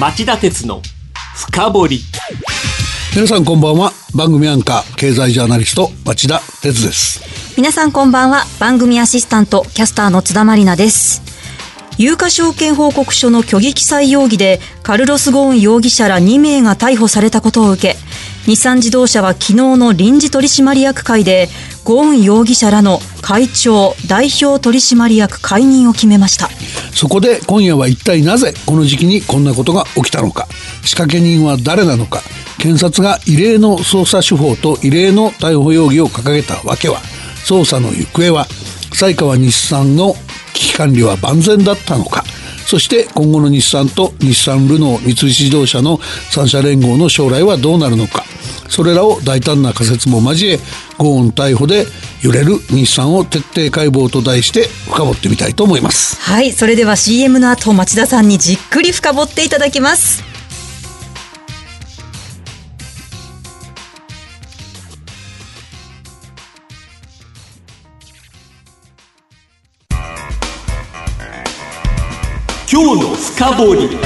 町田鉄の深掘り。皆さんこんばんは。番組アンカー経済ジャーナリスト町田鉄です。皆さんこんばんは。番組アシスタントキャスターの津田まりなです。有価証券報告書の虚偽記載容疑でカルロス・ゴーン容疑者ら2名が逮捕されたことを受け日産自動車は昨日の臨時取締役会でゴーン容疑者らの会長代表取締役解任を決めました。そこで今夜は一体なぜこの時期にこんなことが起きたのか。仕掛け人は誰なのか。検察が異例の捜査手法と異例の逮捕容疑を掲げたわけは。捜査の行方は才川日産の危機管理は万全だったのか。そして今後の日産と日産ルノー三菱自動車の三社連合の将来はどうなるのか。それらを大胆な仮説も交えゴーン逮捕で揺れる日産を徹底解剖と題して深掘ってみたいと思います。はいそれでは CM の後町田さんにじっくり深掘っていただきます。今日の深掘り。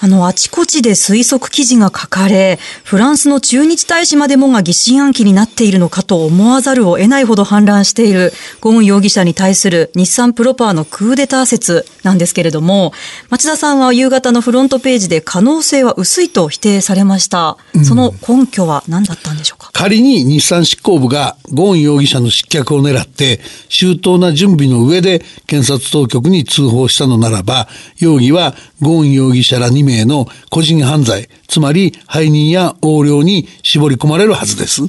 あの、あちこちで推測記事が書かれ、フランスの駐日大使までもが疑心暗鬼になっているのかと思わざるを得ないほど反乱しているゴーン容疑者に対する日産プロパーのクーデター説なんですけれども、町田さんは夕方のフロントページで可能性は薄いと否定されました。その根拠は何だったんでしょうか、仮に日産執行部がゴーン容疑者の失脚を狙って周到な準備の上で検察当局に通報したのならば、容疑はゴーン容疑者ら2名の個人犯罪、つまり背任や横領に絞り込まれるはずです。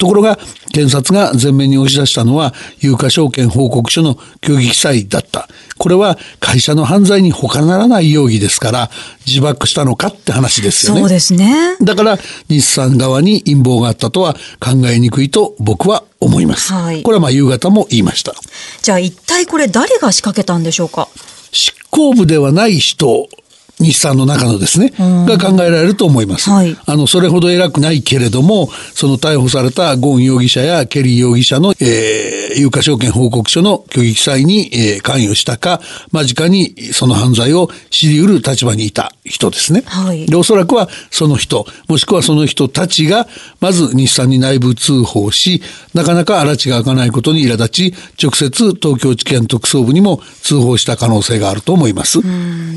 ところが、検察が前面に押し出したのは、有価証券報告書の虚偽記載だった。これは会社の犯罪に他ならない容疑ですから、自爆したのかって話ですよね。そうですね。だから、日産側に陰謀があったとは考えにくいと僕は思います。はい、これはまあ夕方も言いました。じゃあ一体これ誰が仕掛けたんでしょうか？執行部ではない人日産の中のですね、が考えられると思います。はい、あの、それほど偉くないけれども、その逮捕されたゴーン容疑者やケリー容疑者の、えー、有価証券報告書の虚偽記載に、えー、関与したか、間近にその犯罪を知り得る立場にいた人ですね。はい、で、おそらくはその人、もしくはその人たちが、まず日産に内部通報し、なかなか荒地が開かないことに苛立ち、直接東京地検特捜部にも通報した可能性があると思います。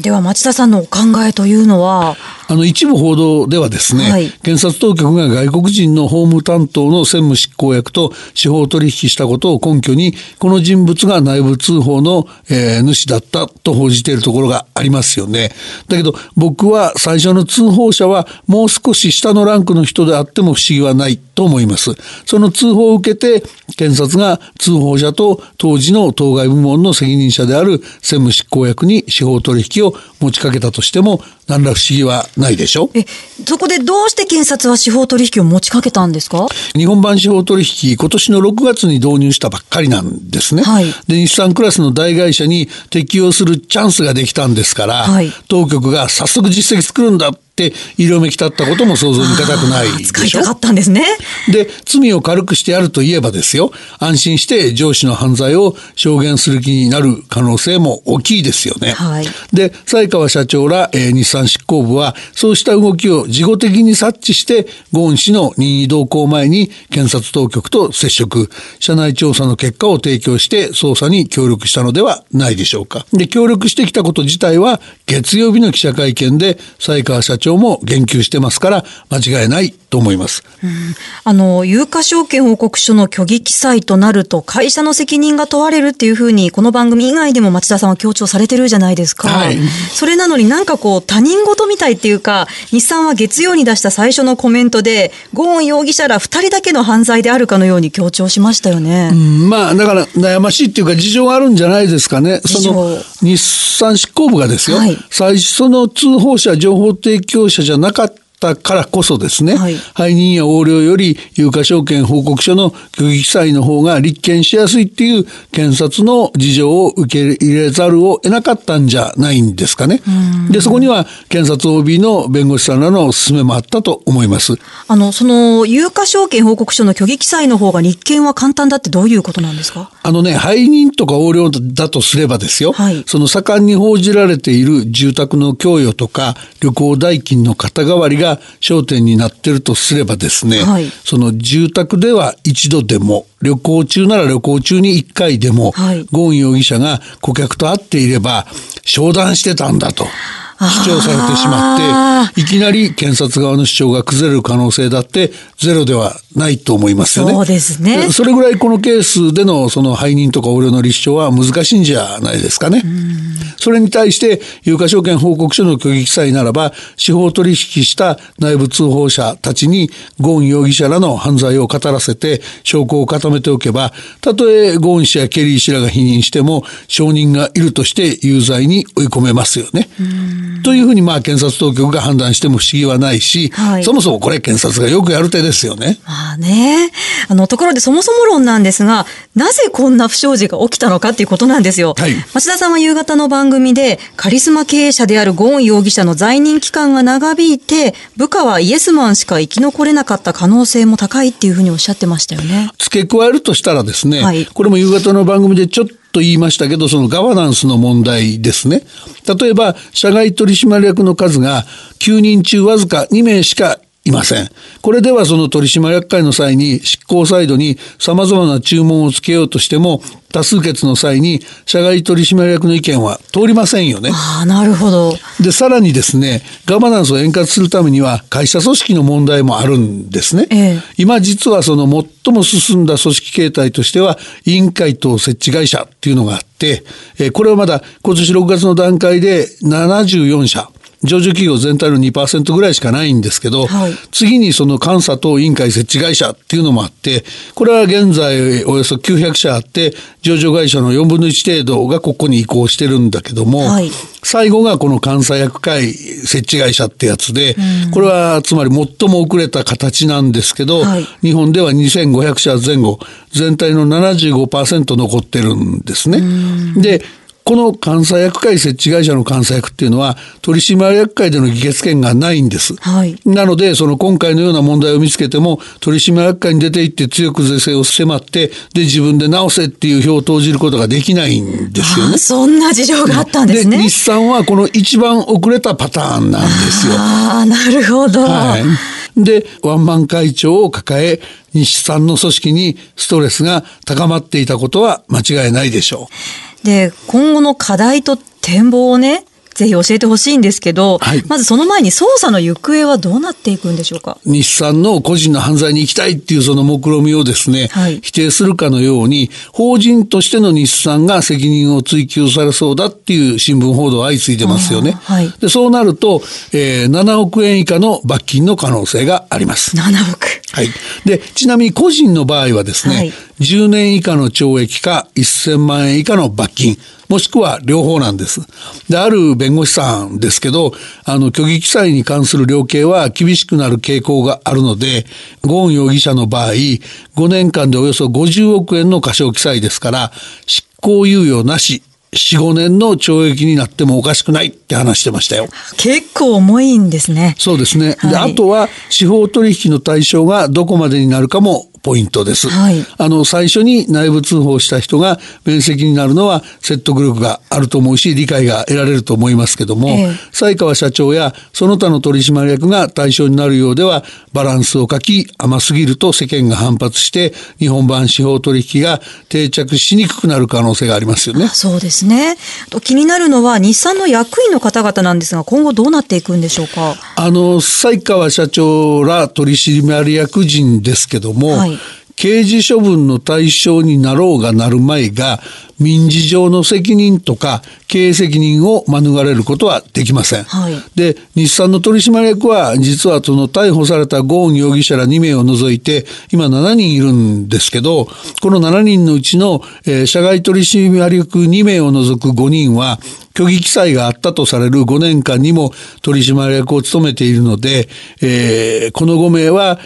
では町田さんの考えというのはあの一部報道ではですね、はい、検察当局が外国人の法務担当の専務執行役と司法取引したことを根拠にこの人物が内部通報の、えー、主だったと報じているところがありますよね。だけど僕は最初の通報者はもう少し下のランクの人であっても不思議はないと思います。その通報を受けて検察が通報者と当時の当該部門の責任者である専務執行役に司法取引を持ちかけたとしても何ら不思議はないでしょ？え、そこでどうして検察は司法取引を持ちかけたんですか？日本版司法取引、今年の6月に導入したばっかりなんですね。はい、で、日産クラスの大会社に適用するチャンスができたんですから、はい、当局が早速実績作るんだ。って色めき立ったことも想像に難くないでしょ？使いたかったんですね。で、罪を軽くしてやるといえばですよ、安心して上司の犯罪を証言する気になる可能性も大きいですよね。はい、で、西川社長ら、えー、日産執行部は、そうした動きを事後的に察知して、ゴーン氏の任意同行前に検察当局と接触、社内調査の結果を提供して捜査に協力したのではないでしょうか。で、協力してきたこと自体は、月曜日の記者会見で、西川社長長も言及してますから間違いないと思います。うん、あの有価証券報告書の虚偽記載となると会社の責任が問われるっていうふうにこの番組以外でも町田さんは強調されてるじゃないですか。はい、それなのになんかこう他人事みたいっていうか日産は月曜に出した最初のコメントでゴーン容疑者ら2人だけの犯罪であるかのように強調しましたよね。うん、まあだから悩ましいっていうか事情があるんじゃないですかね。その日産執行部がですよ、はい、最初の通報者情報提供者じゃなかったったからこそですね、はい、背任や横領より有価証券報告書の虚偽記載の方が立件しやすいっていう検察の事情を受け入れざるを得なかったんじゃないんですかね。で、そこには検察 OB の弁護士さんらの勧めもあったと思います。あの、その有価証券報告書の虚偽記載の方が立件は簡単だってどういうことなんですか？あのね、背任とか横領だとすればですよ、はい、その盛んに報じられている住宅の供与とか旅行代金の肩代わりが焦点になってるとすればですね、はい、その住宅では一度でも旅行中なら旅行中に一回でも、はい、ゴーン容疑者が顧客と会っていれば商談してたんだと。主張されてしまって、いきなり検察側の主張が崩れる可能性だってゼロではないと思いますよね。そうですね。それぐらいこのケースでのその背任とか横領の立証は難しいんじゃないですかね。それに対して有価証券報告書の虚偽記載ならば司法取引した内部通報者たちにゴーン容疑者らの犯罪を語らせて証拠を固めておけばたとえゴーン氏やケリー氏らが否認しても証人がいるとして有罪に追い込めますよね。というふうにまあ検察当局が判断しても不思議はないし、はい、そもそもこれ検察がよくやる手ですよね。まあね。あの、ところでそもそも論なんですが、なぜこんな不祥事が起きたのかっていうことなんですよ。はい、町田さんは夕方の番組で、カリスマ経営者であるゴーン容疑者の在任期間が長引いて、部下はイエスマンしか生き残れなかった可能性も高いっていうふうにおっしゃってましたよね。付け加えるとしたらですね、はい、これも夕方の番組でちょっとと言いましたけど、そのガバナンスの問題ですね。例えば、社外取締役の数が9人中わずか2名しかいません。これではその取締役会の際に執行サイドに様々な注文をつけようとしても多数決の際に社外取締役の意見は通りませんよね。ああ、なるほど。で、さらにですね、ガバナンスを円滑するためには会社組織の問題もあるんですね。ええ、今実はその最も進んだ組織形態としては委員会と設置会社っていうのがあって、えこれはまだ今年6月の段階で74社。上場企業全体の2%ぐらいしかないんですけど、はい、次にその監査等委員会設置会社っていうのもあって、これは現在およそ900社あって、上場会社の4分の1程度がここに移行してるんだけども、はい、最後がこの監査役会設置会社ってやつで、これはつまり最も遅れた形なんですけど、はい、日本では2500社前後、全体の75%残ってるんですね。で、この監査役会設置会社の監査役っていうのは取締役会での議決権がないんです。はい、なのでその今回のような問題を見つけても取締役会に出て行って強く是正を迫ってで自分で直せっていう票を投じることができないんですよね。そんな事情があったんですね。日産はこの一番遅れたパターンなんですよ。ああなるほど。はい。で、ワンマン会長を抱え、日産の組織にストレスが高まっていたことは間違いないでしょう。で、今後の課題と展望をね、ぜひ教えてほしいんですけど、はい、まずその前に捜査の行方はどうなっていくんでしょうか？日産の個人の犯罪に行きたいっていうその目論みをですね、はい、否定するかのように、法人としての日産が責任を追及されそうだっていう新聞報道相次いでますよね。はい、でそうなると、えー、7億円以下の罰金の可能性があります。7億はい。で、ちなみに個人の場合はですね、はい、10年以下の懲役か1000万円以下の罰金、もしくは両方なんです。で、ある弁護士さんですけど、あの、虚偽記載に関する量刑は厳しくなる傾向があるので、ゴーン容疑者の場合、5年間でおよそ50億円の過少記載ですから、執行猶予なし、4、5年の懲役になってもおかしくないって話してましたよ。結構重いんですね。そうですね。はい、で、あとは司法取引の対象がどこまでになるかもポイントです。はい、あの、最初に内部通報した人が面積になるのは説得力があると思うし、理解が得られると思いますけども、え川社長やその他の取締役が対象になるようでは、バランスを書き甘すぎると世間が反発して、日本版司法取引が定着しにくくなる可能性がありますよね。そうですね。気になるのは日産の役員の方々なんですが、今後どうなっていくんでしょうか？あの、西川社長ら取締役人ですけども、はい刑事処分の対象になろうがなるまいが、民事上の責任とか経営責任を免れることはできません。はい、で、日産の取締役は実はその逮捕されたゴーン容疑者ら2名を除いて今7人いるんですけど、この7人のうちの、えー、社外取締役2名を除く5人は虚偽記載があったとされる5年間にも取締役を務めているので、えー、この5名は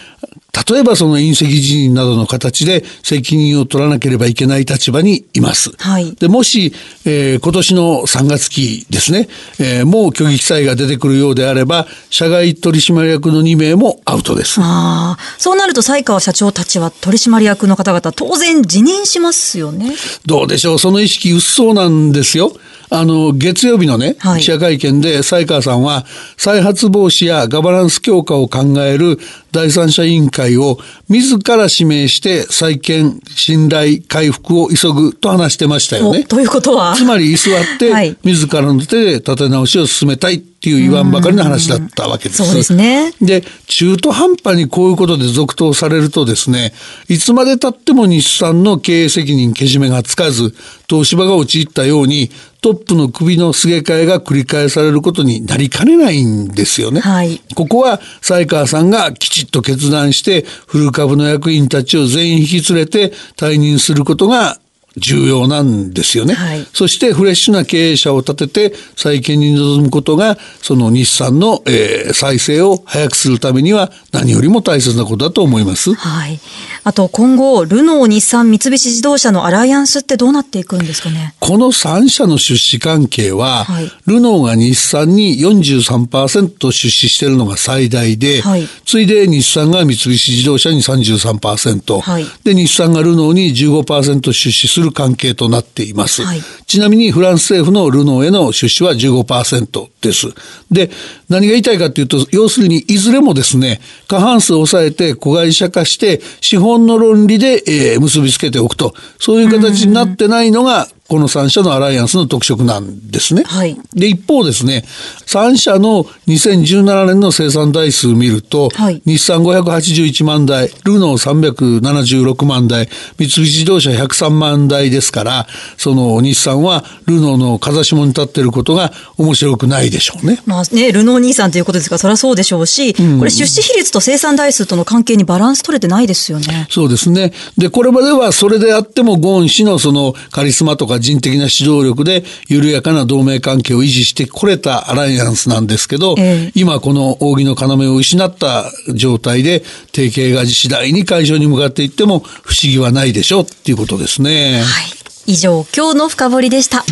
例えばその隕石辞任などの形で責任を取らなければいけない立場にいます。はい、でもし、えー、今年の3月期ですね、えー、もう虚偽記載が出てくるようであれば、社外取締役の2名もアウトです。ああ、そうなると西川社長たちは取締役の方々当然辞任しますよね。どうでしょう、その意識薄そうなんですよ。あの、月曜日のね、記者会見で、西川さんは、再発防止やガバナンス強化を考える第三者委員会を自ら指名して再建、信頼回復を急ぐと話してましたよね。ということは？つまり居座って、自らの手で立て直しを進めたいっていう言わんばかりの話だったわけです。そうですね。で、中途半端にこういうことで続投されるとですね、いつまで経っても日産の経営責任けじめがつかず、東芝が陥ったように、トップの首のすげ替えが繰り返されることになりかねないんですよね。はい、ここは、西川さんがきちっと決断して、古株の役員たちを全員引き連れて退任することが重要なんですよね、はい、そしてフレッシュな経営者を立てて再建に臨むことがその日産の、えー、再生を早くするためには何よりも大切なことだと思います。はい。あと今後ルノー、日産、三菱自動車のアライアンスってどうなっていくんですかね？この3社の出資関係は、はい、ルノーが日産に43%出資しているのが最大で、はい、次いで日産が三菱自動車に33%、はい、で日産がルノーに15%出資するる関係となっています。はい、ちなみにフランス政府のルノーへの出資は15%です。で、何が言いたいかというと、要するにいずれもですね、過半数を抑えて子会社化して資本の論理で、えー、結びつけておくと、そういう形になってないのがこの3社のアライアンスの特色なんですね。はい、で、一方ですね、3社の2017年の生産台数を見ると、はい、日産581万台、ルノー376万台、三菱自動車103万台ですから、その日産はルノーの風下に立っていることが面白くないでしょうね。まあね、ルノー兄さんということですが、そりゃそうでしょうし、うん、これ出資比率と生産台数との関係にバランス取れてないですよね。そうですね。で、これまではそれであってもゴーン氏のそのカリスマとか人的な指導力で緩やかな同盟関係を維持してこれたアライアンスなんですけど、えー、今この扇の要を失った状態で提携が次第に解消に向かっていっても不思議はないでしょうっていうことですね。はい。以上、今日の深掘りでした。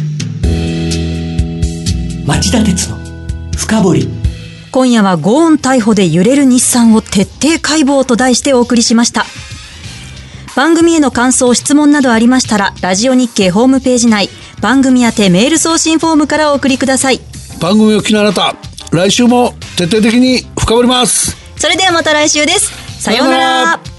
町田鉄の深掘り。今夜はゴーン逮捕で揺れる日産を徹底解剖と題してお送りしました。番組への感想、質問などありましたら、ラジオ日経ホームページ内、番組宛てメール送信フォームからお送りください。番組を聞きのあなた、来週も徹底的に深掘ります。それではまた来週です。さようなら。